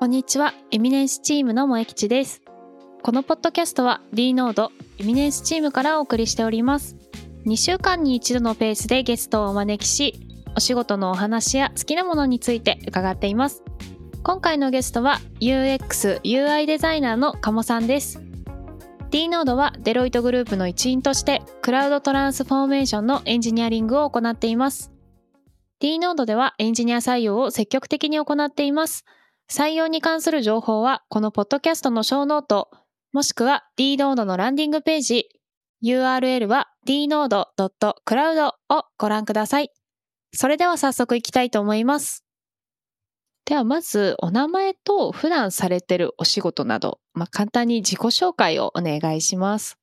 こんにちは、エミネンスチームの萌吉です。このポッドキャストは D ノードエミネンスチームからお送りしております。2週間に一度のペースでゲストをお招きし、お仕事のお話や好きなものについて伺っています。今回のゲストは UX、UI デザイナーの鴨さんです。D ノードはデロイトグループの一員としてクラウドトランスフォーメーションのエンジニアリングを行っています。D ノードではエンジニア採用を積極的に行っています。採用に関する情報はこのポッドキャストのショーノート、もしくは D ノードのランディングページ、URL は dnode.cloud をご覧ください。それでは早速いきたいと思います。ではまずお名前と普段されてるお仕事など、まあ、簡単に自己紹介をお願いします。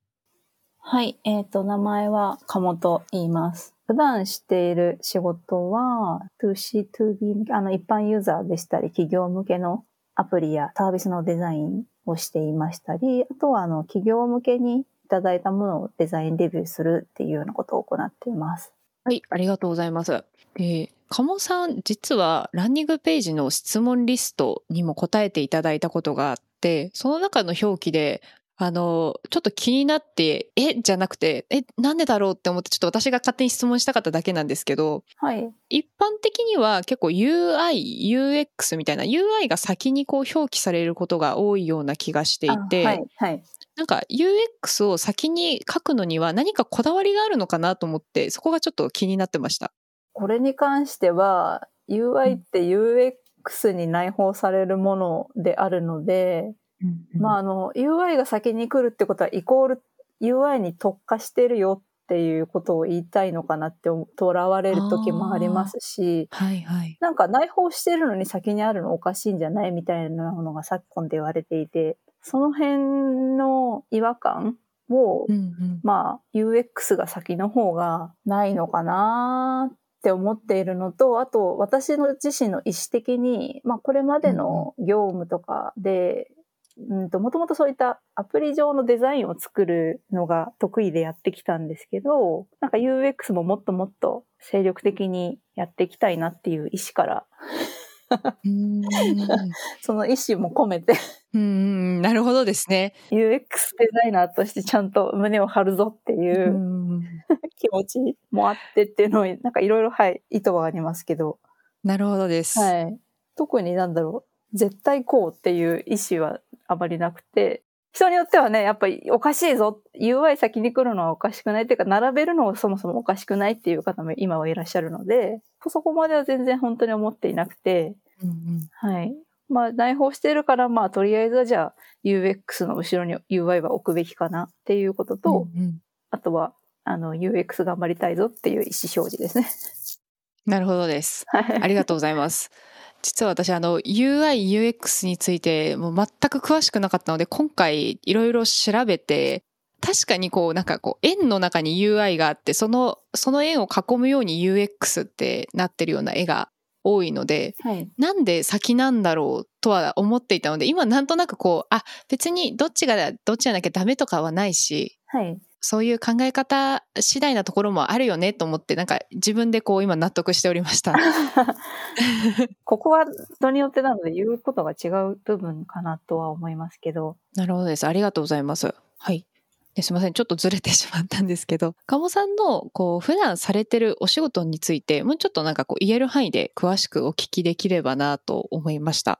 はい、えっ、と、名前は鴨と言います。普段している仕事は、 toC toB、あの、一般ユーザーでしたり、企業向けのアプリやサービスのデザインをしていましたり、あとは、あの、企業向けにいただいたものをデザインレビューするっていうようなことを行っています。はい、ありがとうございます。で、鴨さん、実はランニングページの質問リストにも答えていただいたことがあって、その中の表記で、あの、ちょっと気になって、え、じゃなくて、え、なんでだろうって思って、ちょっと私が勝手に質問したかっただけなんですけど、はい。一般的には結構 UI、UX みたいな UI が先にこう表記されることが多いような気がしていて、あはい、はい。なんか UX を先に書くのには何かこだわりがあるのかなと思って、そこがちょっと気になってました。これに関しては、UI って UX に内包されるものであるので、まあ、あの、UI が先に来るってことは、イコール UI に特化してるよっていうことを言いたいのかなってとらわれる時もありますし、はいはい。なんか内包してるのに先にあるのおかしいんじゃないみたいなのが昨今で言われていて、その辺の違和感を、うんうん、まあ、UX が先の方がないのかなって思っているのと、あと私の自身の意思的に、まあこれまでの業務とかで、うんと、もともとそういったアプリ上のデザインを作るのが得意でやってきたんですけど、なんか UX ももっともっと精力的にやっていきたいなっていう意思から、うん その意思も込めてうん、なるほどですね。UX デザイナーとしてちゃんと胸を張るぞっていううん 気持ちもあってっていうのを、なんかいろいろ、はい、意図はありますけど、なるほどです。はい。特になんだろう、絶対こうっていう意思はあまりなくて、人によってはね、やっぱりおかしいぞ、UI 先に来るのはおかしくないっていうか、並べるのはそもそもおかしくないっていう方も今はいらっしゃるので、そこまでは全然本当に思っていなくて、うんうんはい。まあ、内包してるから、まあ、とりあえずはじゃあ、UX の後ろに UI は置くべきかなっていうことと、うんうんあとは、あの、UX 頑張りたいぞっていう意思表示ですね。なるほどです。はい。ありがとうございます。実は私、あの、UI、UX について、もう全く詳しくなかったので、今回いろいろ調べて、確かにこう、なんかこう、円の中に UI があって、その、その円を囲むように UX ってなってるような絵が多いので、はい。なんで先なんだろうとは思っていたので、今なんとなくこう、あ、別にどっちがどっちじゃなきゃダメとかはないし、はい。そういう考え方次第なところもあるよねと思って、なんか自分でこう今納得しておりました。ここは人によってなので言うことが違う部分かなとは思いますけど。なるほどです。ありがとうございます。はい。ですみません。ちょっとずれてしまったんですけど、鴨さんのこう普段されてるお仕事について、もうちょっとなんかこう言える範囲で詳しくお聞きできればなと思いました。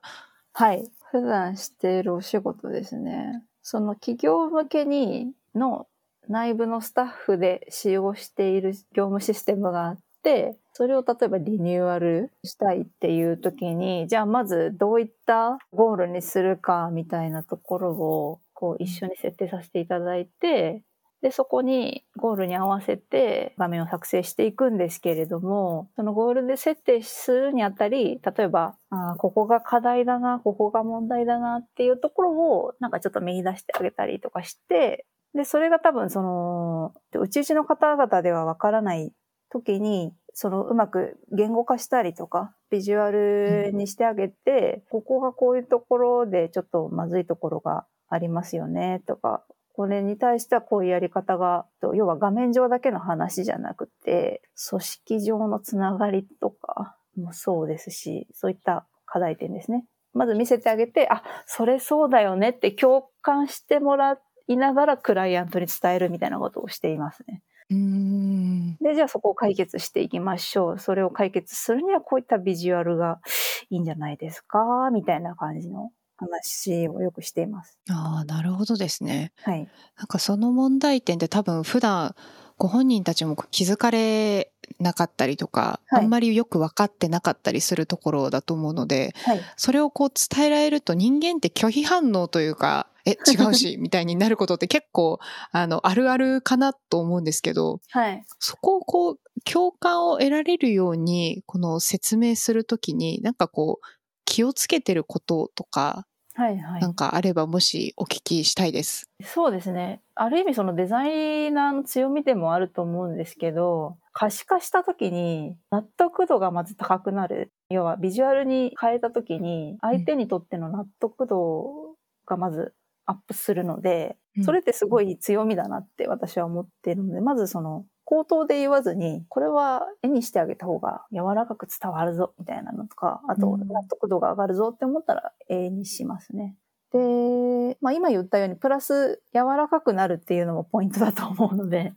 はい。普段しているお仕事ですね。その企業向けにの内部のスタッフで使用している業務システムがあって、それを例えばリニューアルしたいっていう時に、じゃあまずどういったゴールにするかみたいなところをこう一緒に設定させていただいて、で、そこにゴールに合わせて画面を作成していくんですけれども、そのゴールで設定するにあたり、例えば、あここが課題だな、ここが問題だなっていうところをなんかちょっと見出してあげたりとかして、で、それが多分その、うちうちの方々ではわからない時に、そのうまく言語化したりとか、ビジュアルにしてあげて、ここがこういうところでちょっとまずいところがありますよね、とか、これに対してはこういうやり方が、要は画面上だけの話じゃなくて、組織上のつながりとかもそうですし、そういった課題点ですね。まず見せてあげて、あ、それそうだよねって共感してもらっていながらクライアントに伝えるみたいなことをしていますね。うんで、じゃあそこを解決していきましょう。それを解決するにはこういったビジュアルがいいんじゃないですか？みたいな感じの話をよくしています。ああなるほどですね。はい。なんかその問題点って多分普段ご本人たちも気づかれなかったりとか、はいあんまりよく分かってなかったりするところだと思うのではい。それをこう伝えられると人間って拒否反応というかえ 違うしみたいになることって結構あのあるあるかなと思うんですけどはい。そこをこう共感を得られるようにこの説明するときになんかこう気をつけてることとかはい。はいなん。かあればもしお聞きしたいです。そうですね。ある意味そのデザイナーの強みでもあると思うんですけど、可視化した時に納得度がまず高くなる。要はビジュアルに変えた時に相手にとっての納得度がまずアップするので、うん。それってすごい強みだなって私は思っているので、まずその口頭で言わずに、これは絵にしてあげた方が柔らかく伝わるぞみたいなのとか、あとうん。納得度が上がるぞって思ったら絵にしますね。で、まあ今言ったように、プラス柔らかくなるっていうのもポイントだと思うので、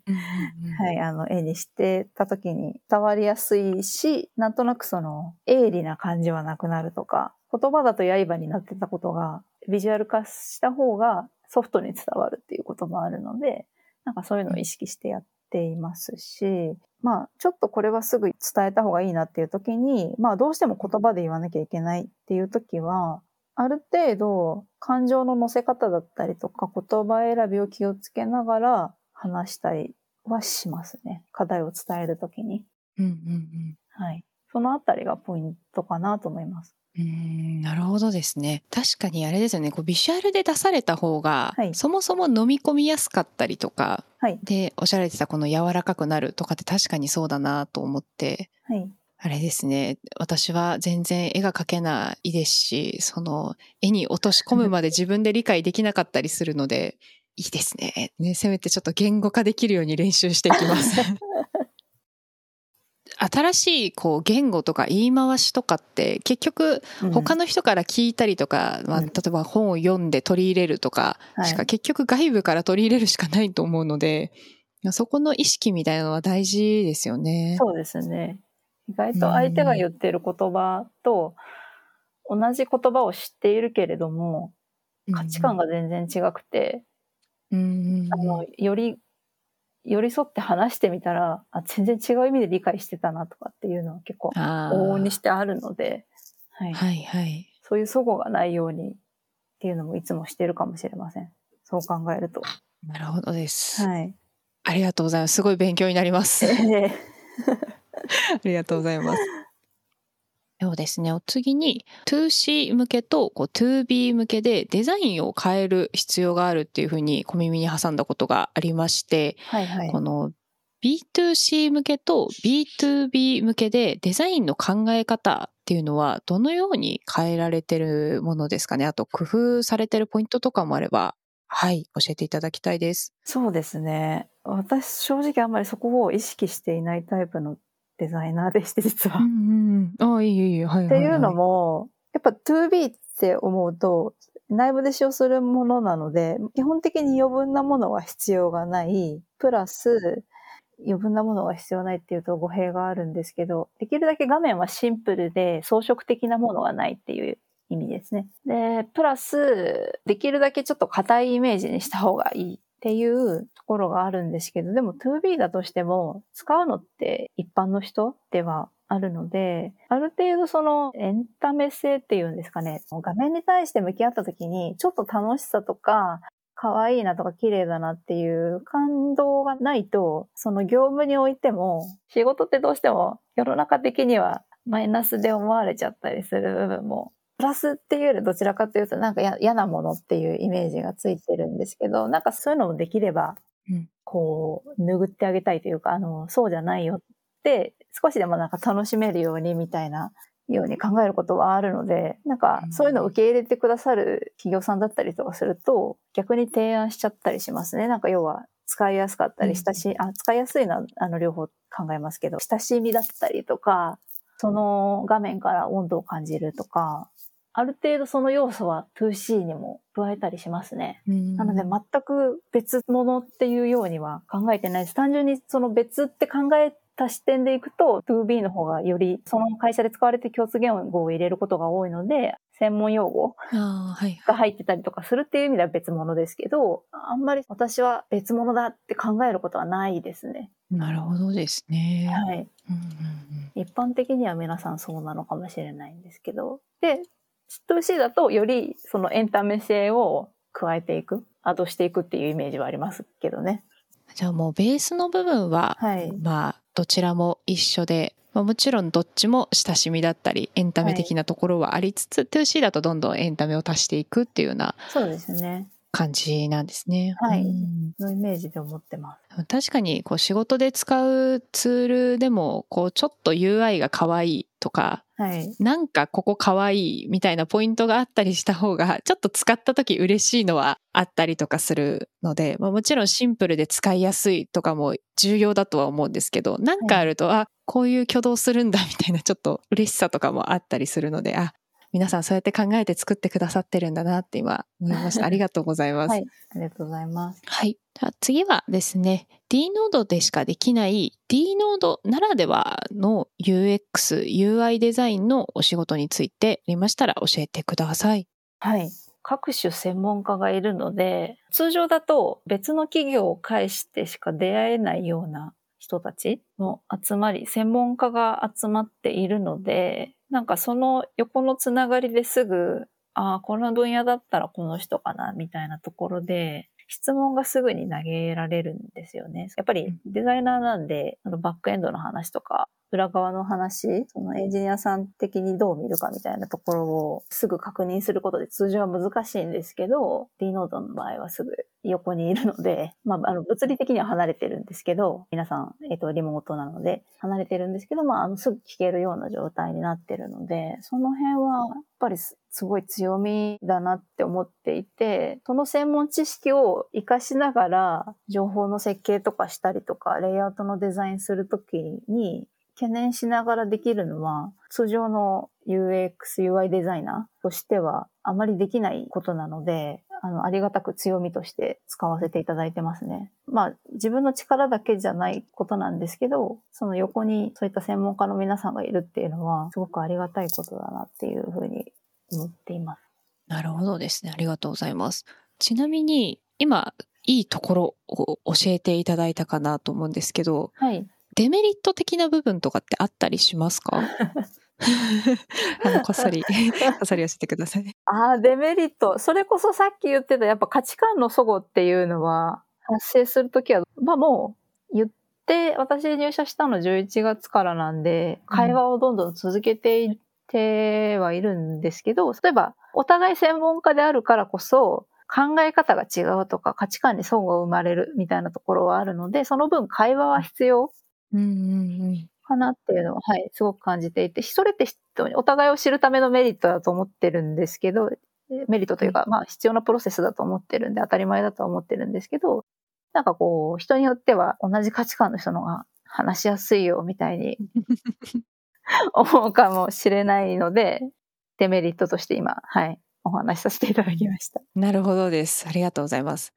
はい、あの、絵にしてた時に伝わりやすいし、なんとなくその、鋭利な感じはなくなるとか、言葉だと刃になってたことが、ビジュアル化した方がソフトに伝わるっていうこともあるので、なんかそういうのを意識してやっていますし、まあ、ちょっとこれはすぐ伝えた方がいいなっていう時に、まあ、どうしても言葉で言わなきゃいけないっていう時は、ある程度感情の乗せ方だったりとか言葉選びを気をつけながら話したりはしますね。課題を伝えるときに。うんうんうんはい。そのあたりがポイントかなと思います。うーんなるほどですね。確かにあれですよね。こうビジュアルで出された方が、はいそもそも飲み込みやすかったりとか、はい。で、おっしゃられてたこの柔らかくなるとかって確かにそうだなと思って、はい。あれですね。私は全然絵が描けないですし、その絵に落とし込むまで 自分で理解できなかったりするので、いいですね。ね、せめてちょっと言語化できるように練習していきます。新しいこう言語とか言い回しとかって結局他の、の人から聞いたりとか、まあ、うん。例えば本を読んで取り入れるとかしはい。か結局外部から取り入れるしかないと思うので、そこの意識みたいなのは大事ですよね。そうですね。意外と相手が言ってる言葉と同じ言葉を知っているけれども、価値観が全然違くて、あの、より、寄り添って話してみたら、あ、全然違う意味で理解してたなとかっていうのは結構あー往々にしてあるので、はい。はいはい。そういう齟齬がないようにっていうのもいつもしてるかもしれません。そう考えると。なるほどです。はい。ありがとうございます。すごい勉強になります。あえりがとうございます。そうですね。お次に 2C 向けとこう 2B 向けでデザインを変える必要があるっていうふうに小耳に挟んだことがありまして、はいはいこ。の B2C 向けと B2B 向けでデザインの考え方っていうのはどのように変えられてるものですかね？あと工夫されてるポイントとかもあれば、はい、教えていただきたいです。そうですね。私正直あんまりそこを意識していないタイプのデザイナーでして実は。うんうんうん。ああ、いいいいはい、はい。っていうのも、やっぱ 2B って思うと、内部で使用するものなので、基本的に余分なものは必要がない、プラス、余分なものが必要ないっていうと語弊があるんですけど、できるだけ画面はシンプルで装飾的なものがないっていう意味ですね。で、プラス、できるだけちょっと硬いイメージにした方がいいっていうところがあるんですけど、でも 2B だとしても使うのって一般の人ではあるので、ある程度そのエンタメ性っていうんですかね、画面に対して向き合った時にちょっと楽しさとか、可愛いなとか綺麗だなっていう感動がないと、その業務においても、仕事ってどうしても世の中的にはマイナスで思われちゃったりする部分も、プラスっていうよりどちらかというとなんかや嫌なものっていうイメージがついてるんですけど、なんかそういうのもできればうん、こう、拭ってあげたいというか、あの、そうじゃないよって、少しでもなんか楽しめるようにみたいなように考えることはあるので、なんかうんそういうのを受け入れてくださる企業さんだったりとかすると、逆に提案しちゃったりしますね。なんか要は使いやすかったり、うん親しい、あ、使いやすいのはあの両方考えますけど、親しみだったりとか、その画面から温度を感じるとか、ある程度その要素は 2C にも加えたりしますね。うんなので全く別物っていうようには考えてないです。単純にその別って考えた視点でいくと 2B の方がよりその会社で使われてる共通言語を入れることが多いので、専門用語。が入ってたりとかするっていう意味では別物ですけど、あんまり私は別物だって考えることはないですね。なるほどですね。はい。うんうん一般的には皆さんそうなのかもしれないんですけど。で、2C だとよりそのエンタメ性を加えていく、アドしていくっていうイメージはありますけどね。うんじゃあもうベースの部分は、はい。まあどちらも一緒で、まあ、もちろんどっちも親しみだったりエンタメ的なところはありつつ、2C だとどんどんエンタメを足していくっていうようなそうですね。感じなんですね。はいうんのイメージで思ってます。確かにこう仕事で使うツールでもこうちょっと UI が可愛いとかはい。なんかここ可愛いみたいなポイントがあったりした方がちょっと使った時嬉しいのはあったりとかするので、まあ、もちろんシンプルで使いやすいとかも重要だとは思うんですけどなんかあると、あこういう挙動するんだみたいなちょっと嬉しさとかもあったりするのであ皆さんそうやって考えて作ってくださってるんだなって今思いました。ありがとうございます。はい。ありがとうございます。はい。じゃあ次はですね、D ノードでしかできない D ノードならではの UX、UI デザインのお仕事についてありましたら教えてください。はい。各種専門家がいるので、通常だと別の企業を介してしか出会えないような人たちの集まり、専門家が集まっているので、なんかその横のつながりですぐ、ああ、この分野だったらこの人かな、みたいなところで、質問がすぐに投げられるんですよね。やっぱりデザイナーなんで、あのバックエンドの話とか、裏側の話、そのエンジニアさん的にどう見るかみたいなところをすぐ確認することで通常は難しいんですけど、D ノードの場合はすぐ横にいるので、まあ、あの、物理的には離れてるんですけど、皆さん、えっ、と、リモートなので、離れてるんですけど、まあ、あの、すぐ聞けるような状態になってるので、その辺は、やっぱりすすごい強みだなって思っていて、その専門知識を活かしながら、情報の設計とかしたりとか、レイアウトのデザインするときに、懸念しながらできるのは、通常の UX、UI デザイナーとしてはあまりできないことなので、あの、ありがたく強みとして使わせていただいてますね。まあ、自分の力だけじゃないことなんですけど、その横にそういった専門家の皆さんがいるっていうのは、すごくありがたいことだなっていうふうに思っています。なるほどですね。ありがとうございます。ちなみに、今、いいところを教えていただいたかなと思うんですけど、はい。デメリット的な部分とかってあったりしますか？あの、こっそり、こっそり教えてください。ああ、デメリット。それこそさっき言ってたやっぱ価値観の齟齬っていうのは発生するときは、まあもう言って、私入社したの11月からなんで、会話をどんどん続けていってはいるんですけど、例えばお互い専門家であるからこそ、考え方が違うとか価値観に相互生まれるみたいなところはあるので、その分会話は必要うんうんうん。かなっていうのは、はい、すごく感じていて、それってお互いを知るためのメリットだと思ってるんですけど、メリットというか、まあ必要なプロセスだと思ってるんで、当たり前だと思ってるんですけど、なんかこう、人によっては同じ価値観の人の方が話しやすいよ、みたいに 思うかもしれないので、デメリットとして今、はい、お話しさせていただきました。なるほどです。ありがとうございます。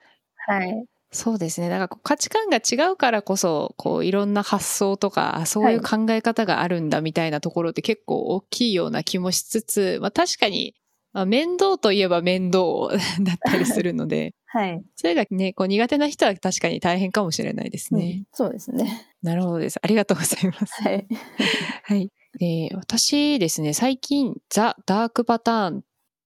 はい。そうですね。だから価値観が違うからこそ、こういろんな発想とか、あそういう考え方があるんだみたいなところって結構大きいような気もしつつ、まあ確かに、まあ、面倒といえば面倒だったりするので、はい。それがね、こう苦手な人は確かに大変かもしれないですね。うんそうですね。なるほどです。ありがとうございます。はい。はい。で、私ですね、最近、ザ・ダークパターン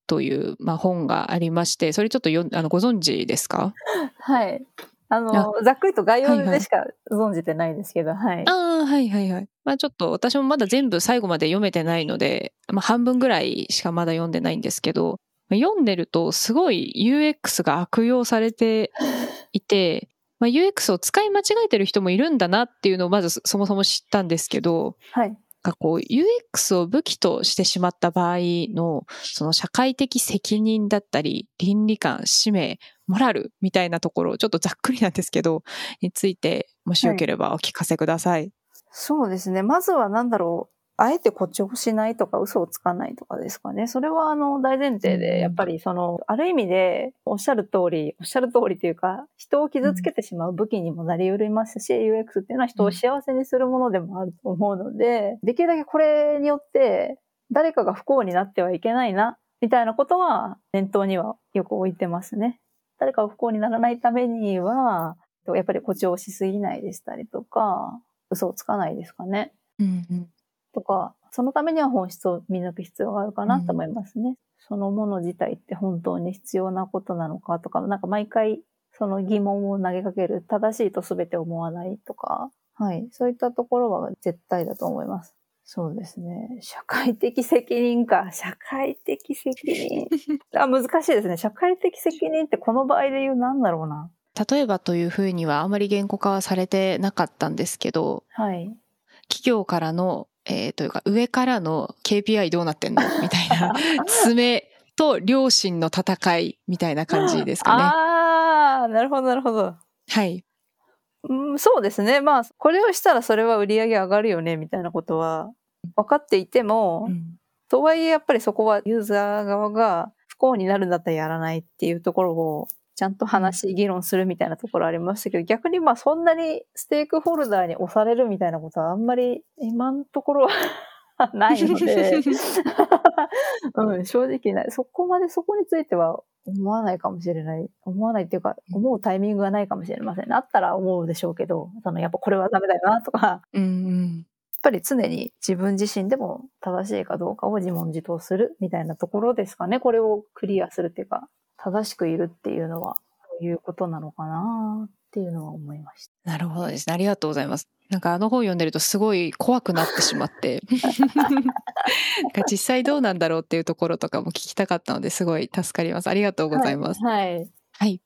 という、まあ、本がありまして、それちょっとよんあのご存知ですか？はい。あの、ざっくりと概要でしか存じてないですけど、はい。ああ、はいはいはい。まあちょっと私もまだ全部最後まで読めてないので、まあ半分ぐらいしかまだ読んでないんですけど、まあ読んでるとすごい UX が悪用されて いて、まあ、UX を使い間違えてる人もいるんだなっていうのをまずそもそも知ったんですけど、はい。かこう UX を武器としてしまった場合のその社会的責任だったり倫理観、使命、モラルみたいなところ、ちょっとざっくりなんですけど、についてもしよければお聞かせください。そうですね。まずは何だろう。あえて誇張しないとか嘘をつかないとかですかね。それはあの大前提で、やっぱりその、ある意味でおっしゃる通り、おっしゃる通りというか、人を傷つけてしまう武器にもなり得ますし、UX っていうのは人を幸せにするものでもあると思うので、できるだけこれによって誰かが不幸になってはいけないな、みたいなことは念頭にはよく置いてますね。誰かが不幸にならないためには、やっぱり誇張しすぎないでしたりとか、嘘をつかないですかね。うんうんとか、そのためには本質を見抜く必要があるかなと思いますね。うん、そのもの自体って本当に必要なことなのかとか、なんか毎回その疑問を投げかける、正しいと全て思わないとか、はい。そういったところは絶対だと思います。そうですね。社会的責任か。社会的責任。あ、難しいですね。社会的責任ってこの場合で言う何だろうな。例えばというふうにはあまり言語化はされてなかったんですけど、はい。企業からのえー、というか上からの KPI どうなってんの？みたいな爪と両親の戦いみたいな感じですかね。ああ、なるほどなるほど。はい。うん、そうですね。まあ、これをしたらそれは売り上げ上がるよね、みたいなことは分かっていても、うん、とはいえやっぱりそこはユーザー側が不幸になるんだったらやらないっていうところをちゃんと話、議論するみたいなところありましたけど、逆にまあそんなにステークホルダーに押されるみたいなことはあんまり今のところは ないので うん、正直ない。そこまでそこについては思わないかもしれない。思わないっていうか、思うタイミングがないかもしれません。あったら思うでしょうけど、そのやっぱこれはダメだよなとか、うんうん、やっぱり常に自分自身でも正しいかどうかを自問自答するみたいなところですかね。これをクリアするっていうか、正しくいるっていうのは、そういうことなのかなっていうのは思いました。なるほどですね。ありがとうございます。なんかあの本読んでるとすごい怖くなってしまって実際どうなんだろうっていうところとかも聞きたかったのですごい助かります。ありがとうございます。はい。はい。はい、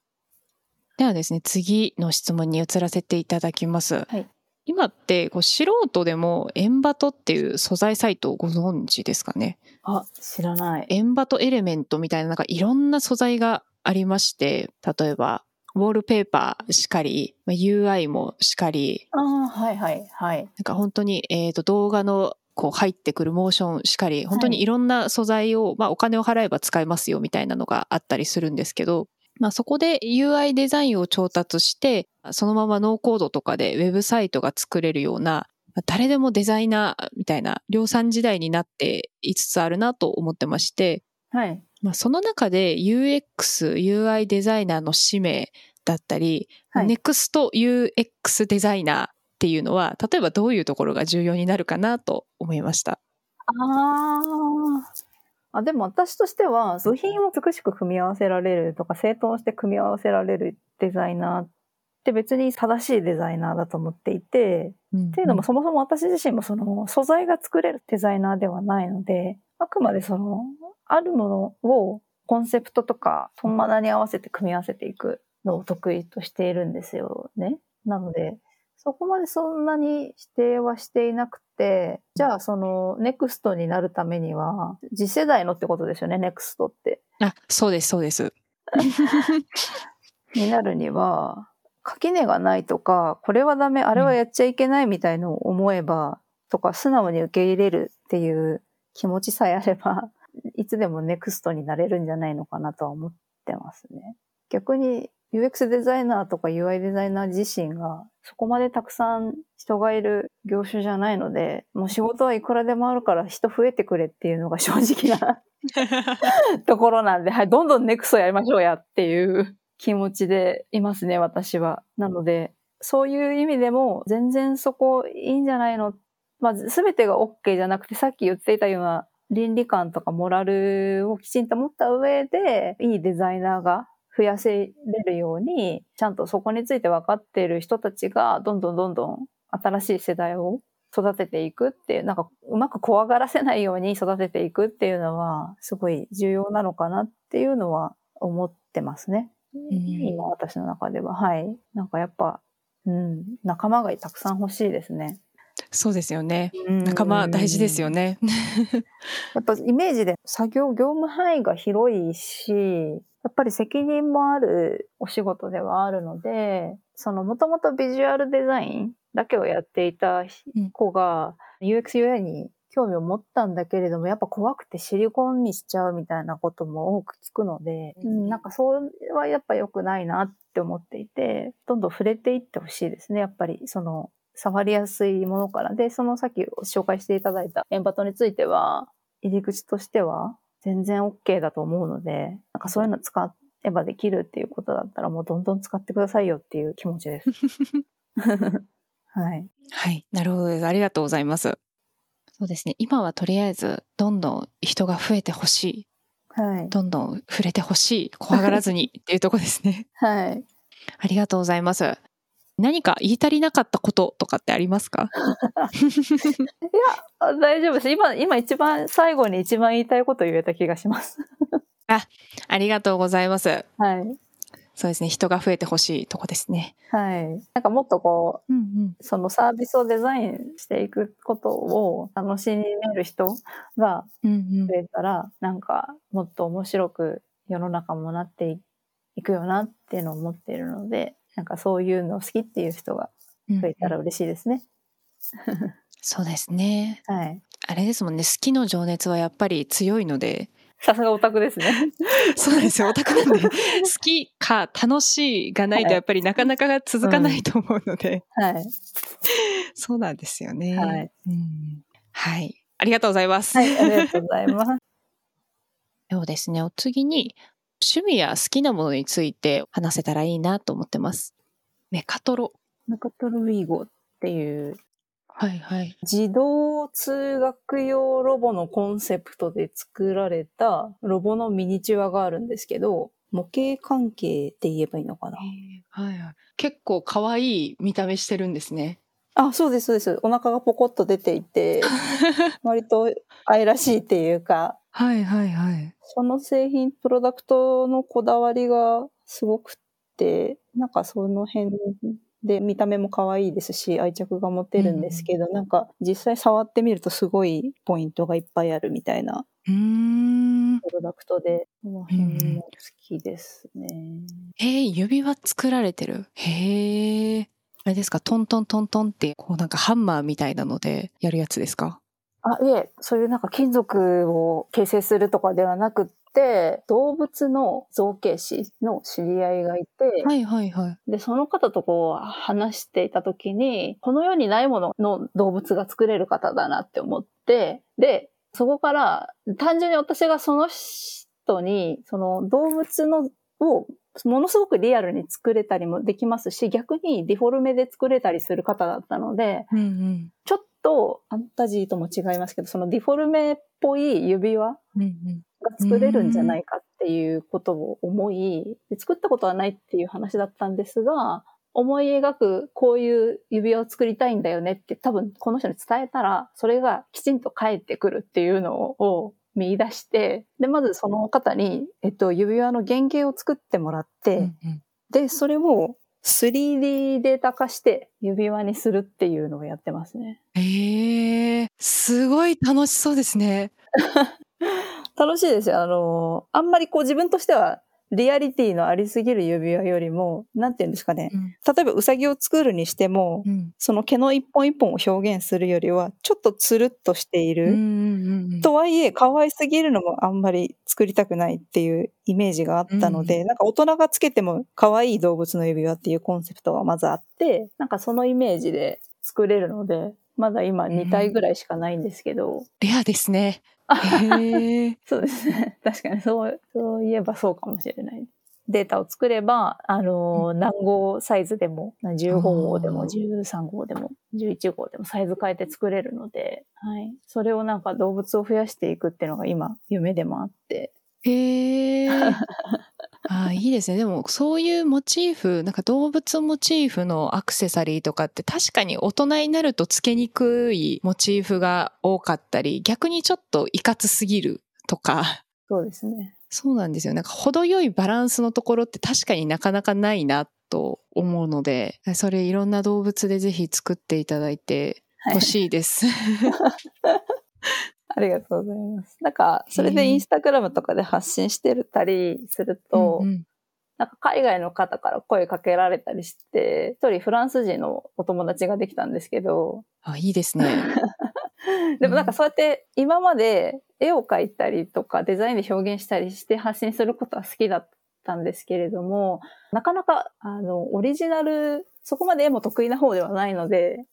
ではですね、次の質問に移らせていただきます。はい、今ってこう素人でもエンバトっていう素材サイトをご存知ですかね？あ、知らない。エンバトエレメントみたいななんかいろんな素材がありまして、例えばウォールペーパーしかり、UI もしかり。ああ、はいはいはい。なんか本当に、えっ、ー、と動画のこう入ってくるモーションしかり、本当にいろんな素材を、はい、まあお金を払えば使えますよみたいなのがあったりするんですけど、まあそこで UI デザインを調達して、そのままノーコードとかでウェブサイトが作れるような、誰でもデザイナーみたいな量産時代になっていつつあるなと思ってまして、はい。まあその中で UX、UI デザイナーの使命だったり、はい、NEXT UX デザイナーっていうのは、例えばどういうところが重要になるかなと思いました。ああ。あでも私としては部品を美しく組み合わせられるとか整頓して組み合わせられるデザイナーって別に正しいデザイナーだと思っていて、うんうん、っていうのもそもそも私自身もその素材が作れるデザイナーではないので、あくまでそのあるものをコンセプトとか本マナに合わせて組み合わせていくのを得意としているんですよね。なので、そこまでそんなに指定はしていなくて、じゃあそのネクストになるためには、次世代のってことですよね、ネクストって。あ、そうです、そうです。になるには、垣根がないとか、これはダメ、あれはやっちゃいけないみたいのを思えば、とか、素直に受け入れるっていう気持ちさえあれば、いつでもネクストになれるんじゃないのかなとは思ってますね。逆に UX デザイナーとか UI デザイナー自身がそこまでたくさん人がいる業種じゃないので、もう仕事はいくらでもあるから人増えてくれっていうのが 正直な ところなんで、はい、どんどんネクストやりましょうやっていう気持ちでいますね、私は。なので、そういう意味でも全然そこいいんじゃないのまあ、全てが OK じゃなくて、さっき言っていたような倫理観とかモラルをきちんと持った上で、いいデザイナーが増やせれるように、ちゃんとそこについて分かっている人たちが、どんどんどんどん新しい世代を育てていくっていう、なんかうまく怖がらせないように育てていくっていうのは、すごい重要なのかなっていうのは思ってますね。今私の中では。はい。なんかやっぱ、うん、仲間がたくさん欲しいですね。そうですよね。仲間大事ですよね。やっぱイメージで作業、業務範囲が広いし、やっぱり責任もあるお仕事ではあるので、そのもともとビジュアルデザインだけをやっていた子が UX UI に興味を持ったんだけれども、やっぱ怖くてシリコンにしちゃうみたいなことも多く聞くので、うん、なんかそれはやっぱ良くないなって思っていて、どんどん触れていってほしいですね。やっぱりその触りやすいものから。で、そのさっき紹介していただいたエンバトについては、入り口としては全然 OK だと思うので、なんかそういうの使えばできるっていうことだったらもうどんどん使ってくださいよっていう気持ちです。はい。はい。なるほど。ありがとうございます。そうですね。今はとりあえず、どんどん人が増えてほしい。はい。どんどん触れてほしい。怖がらずにっていうとこですね。はい。ありがとうございます。何か言い足りなかったこととかってありますか？いや、大丈夫です。今、今一番最後に一番言いたいこと言えた気がします。あ、ありがとうございます。はい。そうですね。人が増えてほしいとこですね。はい。なんかもっとこう、うんうん、そのサービスをデザインしていくことを楽しめる人が増えたら、うんうん、なんかもっと面白く世の中もなっていくよなっていうのを思っているので、なんかそういうの好きっていう人が増えたら嬉しいですね。うんうん、そうですね。はい。あれですもんね。好きの情熱はやっぱり強いので、さすがオタクですね。そうですよ。オタクなんで、好きか楽しいがないとやっぱりなかなか続かないと思うので。はい。そうなんですよね。はい、うん。はい。ありがとうございます。はい、ありがとうございます。そうですね。お次に、趣味や好きなものについて話せたらいいなと思ってます。メカトロ。メカトロウィーゴっていうはいはい。自動通学用ロボのコンセプトで作られたロボのミニチュアがあるんですけど、模型関係って言えばいいのかな？はいはい。結構可愛い見た目してるんですね。あ、そうです、そうです。お腹がポコッと出ていて、割と愛らしいっていうか。はいはいはい。その製品、プロダクトのこだわりがすごくて、なんかその辺で、見た目も可愛いですし、愛着が持てるんですけど、うん、なんか実際触ってみるとすごいポイントがいっぱいあるみたいな。プロダクトで、この辺も好きですね。へえ、指輪作られてる？へえ。あれですか、トントントントンって、こうなんかハンマーみたいなのでやるやつですか？あ、いえ、そういうなんか金属を形成するとかではなく、動物の造形師の知り合いがいて、はいはいはい。で、その方とこう話していた時に、この世にないものの動物が作れる方だなって思って、で、そこから単純に私がその人に、その動物のをものすごくリアルに作れたりもできますし、逆にディフォルメで作れたりする方だったので、うんうん、ちょっとファンタジーとも違いますけど、そのディフォルメっぽい指輪が作れるんじゃないかっていうことを思い、作ったことはないっていう話だったんですが、思い描くこういう指輪を作りたいんだよねって多分この人に伝えたら、それがきちんと返ってくるっていうのを見出して、で、まずその方に、えっと、指輪の原型を作ってもらって、で、それを 3D データ化して指輪にするっていうのをやってますね。ええー、すごい楽しそうですね。楽しいですよ。あの、あんまりこう自分としてはリアリティのありすぎる指輪よりも、なんて言うんですかね。うん、例えばうさぎを作るにしても、うん、その毛の一本一本を表現するよりは、ちょっとつるっとしている。とはいえ、可愛すぎるのもあんまり作りたくないっていうイメージがあったので、うん、なんか大人がつけても可愛い動物の指輪っていうコンセプトがまずあって、なんかそのイメージで作れるので、まだ今2体ぐらいしかないんですけど。レアですね。へ そうですね。確かにそう、そういえばそうかもしれない。データを作れば、あの、何号サイズでも、15号でも13号でも11号でもサイズ変えて作れるので、はい。それをなんか動物を増やしていくっていうのが今、夢でもあって。へー。ああ、いいですね。でも、そういうモチーフ、なんか動物モチーフのアクセサリーとかって確かに大人になるとつけにくいモチーフが多かったり、逆にちょっといかつすぎるとか。そうですね。そうなんですよ。なんか程よいバランスのところって確かになかなかないなと思うので、それいろんな動物でぜひ作っていただいてほしいです。は いありがとうございます。なんか、それでインスタグラムとかで発信してたりすると、うんうん、なんか海外の方から声かけられたりして、一人フランス人のお友達ができたんですけど。あ、いいですね。でもなんかそうやって今まで絵を描いたりとかデザインで表現したりして発信することは好きだったんですけれども、なかなかあのオリジナル、そこまで絵も得意な方ではないので、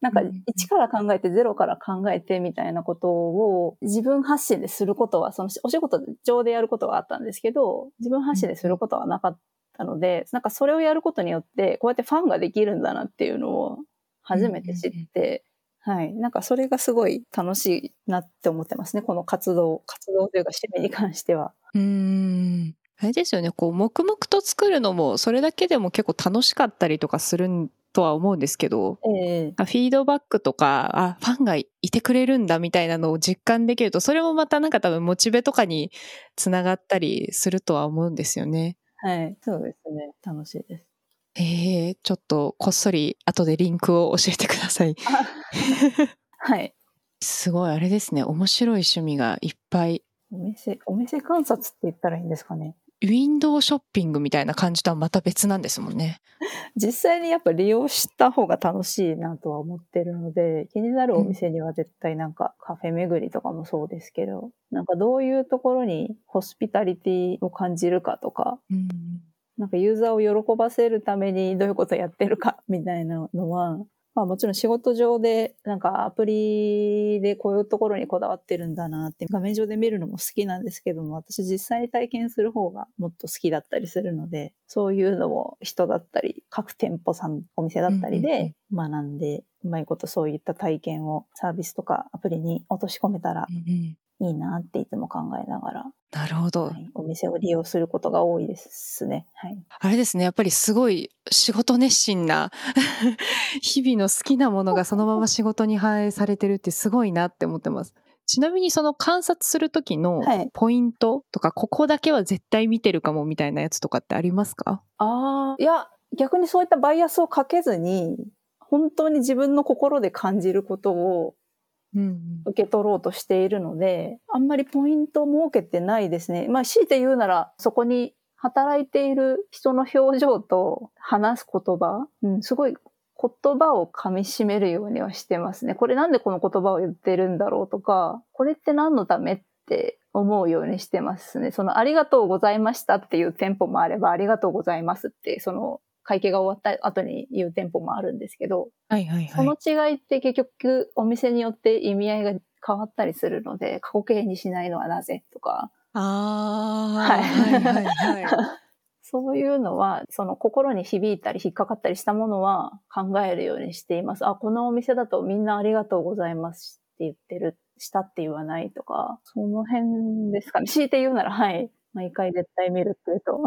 なんか一から考えてゼロから考えてみたいなことを自分発信ですることは、そのお仕事上でやることがあったんですけど、自分発信ですることはなかったので、なんかそれをやることによってこうやってファンができるんだなっていうのを初めて知って、はい。なんかそれがすごい楽しいなって思ってますね。この活動、活動というか趣味に関しては。うん。あれですよね。こう、黙々と作るのも、それだけでも結構楽しかったりとかするとは思うんですけど、えー、フィードバックとか、あ、ファンがいてくれるんだみたいなのを実感できると、それもまたなんか多分モチベとかにつながったりするとは思うんですよね。はい。そうですね。楽しいです。えー、ちょっとこっそり後でリンクを教えてください。はい。すごい、あれですね。面白い趣味がいっぱい。お店、お店観察って言ったらいいんですかね。ウィンドウショッピングみたいな感じとはまた別なんですもんね。実際にやっぱ利用した方が楽しいなとは思ってるので、気になるお店には絶対なんかカフェ巡りとかもそうですけど、なんかどういうところにホスピタリティを感じるかとか、うん、なんかユーザーを喜ばせるためにどういうことをやってるかみたいなのは、まあもちろん仕事上でなんかアプリでこういうところにこだわってるんだなって画面上で見るのも好きなんですけども、私実際に体験する方がもっと好きだったりするので、そういうのを人だったり、各店舗さん、お店だったりで学んで、うまいことそういった体験をサービスとかアプリに落とし込めたらいいなっていつも考えながら。なるほど、はい、お店を利用することが多いですね。はい。あれですね。やっぱりすごい仕事熱心な 日々の好きなものがそのまま仕事に反映されてるってすごいなって思ってます。ちなみにその観察する時のポイントとか、はい、ここだけは絶対見てるかもみたいなやつとかってありますか？ああ、いや、逆にそういったバイアスをかけずに、本当に自分の心で感じることを受け取ろうとしているので、あんまりポイントを設けてないですね。まあ、強いて言うなら、そこに働いている人の表情と話す言葉、うん、すごい言葉を噛み締めるようにはしてますね。これなんでこの言葉を言ってるんだろうとか、これって何のためって思うようにしてますね。そのありがとうございましたっていう店舗もあれば、ありがとうございますって、その会計が終わった後に言う店舗もあるんですけど、はいはいはい、その違いって結局お店によって意味合いが変わったりするので、過去形にしないのはなぜとか。ああ、はいはいはい、はい。そういうのは、その心に響いたり引っかかったりしたものは考えるようにしています。あ、このお店だとみんなありがとうございますって言ってる、したって言わないとか、その辺ですかね。強いて言うなら、はい。毎回絶対見るっていうと。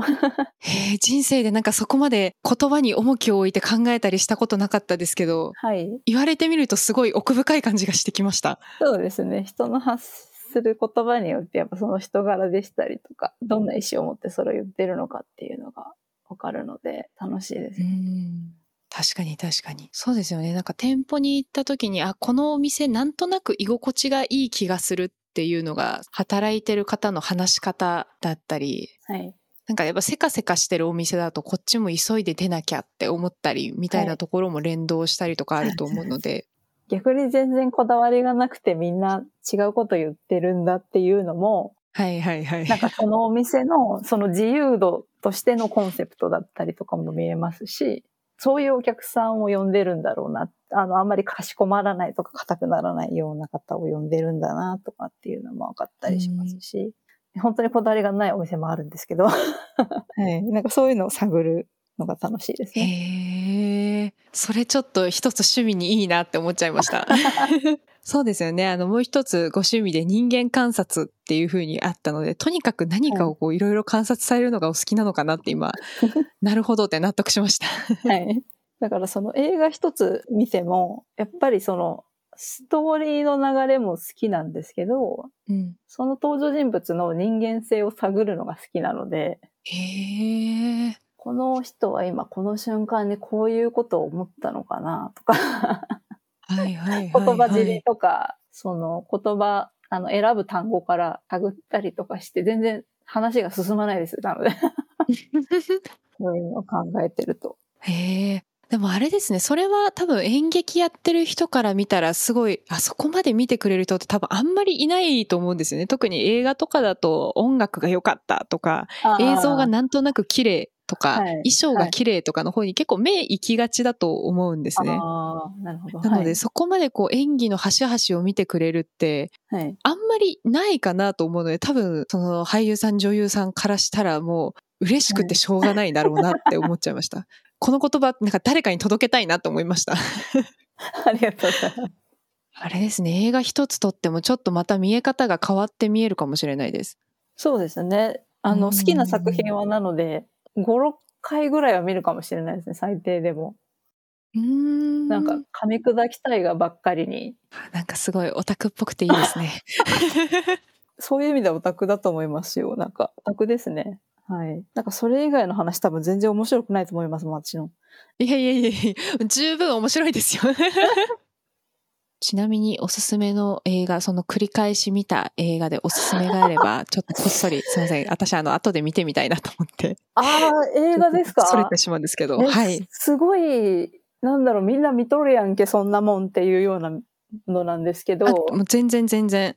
へえ、人生でなんかそこまで言葉に重きを置いて考えたりしたことなかったですけど、はい。言われてみるとすごい奥深い感じがしてきました。そうですね。人の発する言葉によってやっぱその人柄でしたりとか、どんな意思を持ってそれを言ってるのかっていうのがわかるので楽しいです。うん確かに確かに。そうですよね。なんか店舗に行った時に、あ、このお店なんとなく居心地がいい気がするっていうのが働いてる方の話し方だったり、はい、なんかやっぱせかせかしてるお店だとこっちも急いで出なきゃって思ったりみたいなところも連動したりとかあると思うので。はい 逆に全然こだわりがなくてみんな違うこと言ってるんだっていうのも、はいはいはい。なんかそのお店のその自由度としてのコンセプトだったりとかも見えますし、そういうお客さんを呼んでるんだろうな。あの、あんまりかしこまらないとか硬くならないような方を呼んでるんだなとかっていうのも分かったりしますし、本当にこだわりがないお店もあるんですけど、はい。なんかそういうのを探るのが楽しいですね。へえ。それちょっと一つ趣味にいいなって思っちゃいました。そうですよね。あの、もう一つご趣味で人間観察っていう風にあったので、とにかく何かをこういろいろ観察されるのがお好きなのかなって今、なるほどって納得しました。はい。だからその映画一つ見ても、やっぱりそのストーリーの流れも好きなんですけど、うん、その登場人物の人間性を探るのが好きなので、へこの人は今この瞬間にこういうことを思ったのかなとかはいはい、言葉尻とか、その言葉、あの、選ぶ単語から探ったりとかして、全然話が進まないです。なのでそういうのを考えてると。へえ。でもあれですね、それは多分演劇やってる人から見たらすごい、あそこまで見てくれる人って多分あんまりいないと思うんですよね。特に映画とかだと音楽が良かったとか、映像がなんとなく綺麗とか、はい、衣装が綺麗とかの方に結構目行きがちだと思うんですね。あなるほど。なので、そこまでこう演技の端々を見てくれるって、はい、あんまりないかなと思うので、多分その俳優さん女優さんからしたらもう嬉しくてしょうがないだろうなって思っちゃいました。この言葉、なんか誰かに届けたいなと思いました。ありがとうございます。あれですね、映画一つとってもちょっとまた見え方が変わって見えるかもしれないです。そうですね。あの、好きな作品はなので、5、6回ぐらいは見るかもしれないですね、最低でも。うんなんか噛み砕きたいがばっかりに。なんかすごいオタクっぽくていいですね。そういう意味ではオタクだと思いますよ。なんかオタクですね。はい。なんかそれ以外の話多分全然面白くないと思います、私の。いやいやいや、十分面白いですよ。ちなみにおすすめの映画、その繰り返し見た映画でおすすめがあれば、ちょっとこっそり、すみません。私あの、後で見てみたいなと思って。ああ、映画ですか？それてしまうんですけど。はい。すごい、なんだろう、みんな見とるやんけ、そんなもんっていうようなのなんですけど。もう全然全然。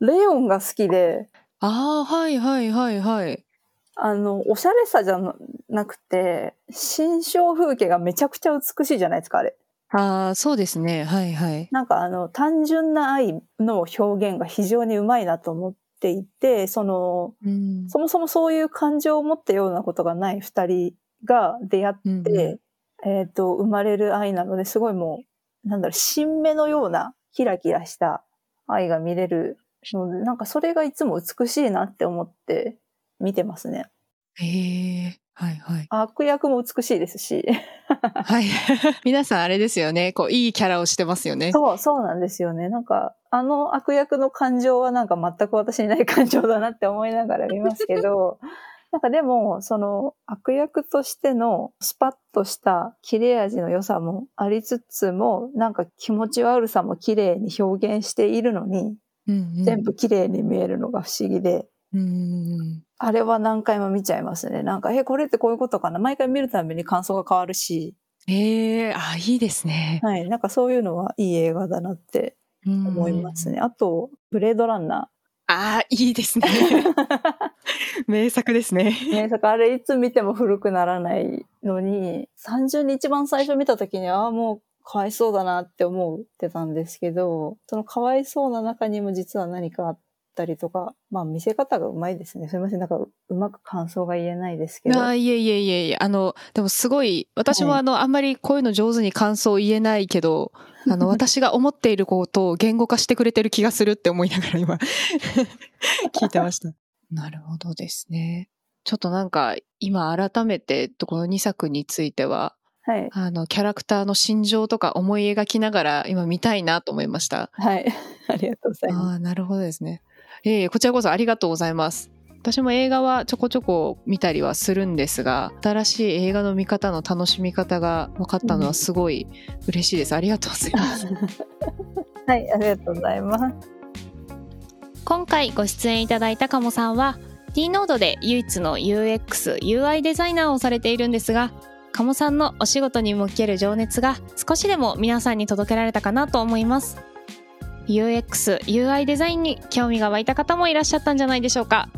レオンが好きで。ああ、はいはいはいはい。あの、おしゃれさじゃなくて、新象風景がめちゃくちゃ美しいじゃないですか、あれ。ああ、そうですね。はいはい。なんかあの、単純な愛の表現が非常にうまいなと思っていて、その、うん、そもそもそういう感情を持ったようなことがない二人が出会って、うんうん、えっ、ー、と、生まれる愛なので、すごいもう、なんだろう、新芽のようなキラキラした愛が見れるので、なんかそれがいつも美しいなって思って見てますね。へえ。はいはい。悪役も美しいですし。はい。皆さんあれですよね。こう、いいキャラをしてますよね。そう、そうなんですよね。なんか、あの悪役の感情はなんか全く私にない感情だなって思いながら見ますけど、なんかでも、その悪役としてのスパッとした切れ味の良さもありつつも、なんか気持ち悪さも綺麗に表現しているのに、うんうん、全部綺麗に見えるのが不思議で、うんあれは何回も見ちゃいますね。なんか、え、これってこういうことかな？毎回見るたびに感想が変わるし。ええー、あ、いいですね。はい。なんかそういうのはいい映画だなって思いますね。あと、ブレードランナー。ああ、いいですね。名作ですね。名作。あれいつ見ても古くならないのに、30に一番最初見た時に、ああ、もうかわいそうだなって思ってたんですけど、そのかわいそうな中にも実は何かあって、ったりとか、まあ見せ方がうまいですね。すみません。なんかうまく感想が言えないですけど。あいえいえいえいえ。あの、でもすごい、私もあの、はい、あんまりこういうの上手に感想言えないけど、あの、私が思っていることを言語化してくれてる気がするって思いながら今 聞いてました。なるほどですね。ちょっとなんか、今改めて、この2作については、はい、あの、キャラクターの心情とか思い描きながら今見たいなと思いました。はい。ありがとうございます。ああ、なるほどですね。えー、こちらこそありがとうございます。私も映画はちょこちょこ見たりはするんですが、新しい映画の見方の楽しみ方が分かったのはすごい嬉しいです。ありがとうございます。はい、ありがとうございます。今回ご出演いただいたカモさんは、D ノードで唯一の UX、UI デザイナーをされているんですが、カモさんのお仕事に向ける情熱が少しでも皆さんに届けられたかなと思います。UX、UI デザインに興味が湧いた方もいらっしゃったんじゃないでしょうか。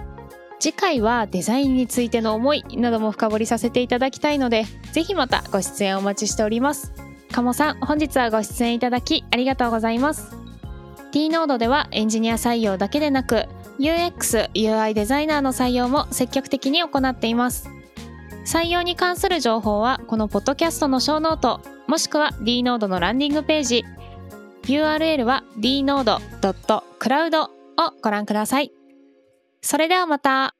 次回はデザインについての思いなども深掘りさせていただきたいので、ぜひまたご出演お待ちしております。鴨さん、本日はご出演いただきありがとうございます。T ノードではエンジニア採用だけでなく、UX、UI デザイナーの採用も積極的に行っています。採用に関する情報はこのポッドキャストのショーノート、もしくは D ノードのランディングページ、URL は dnode.cloud をご覧ください。それではまた。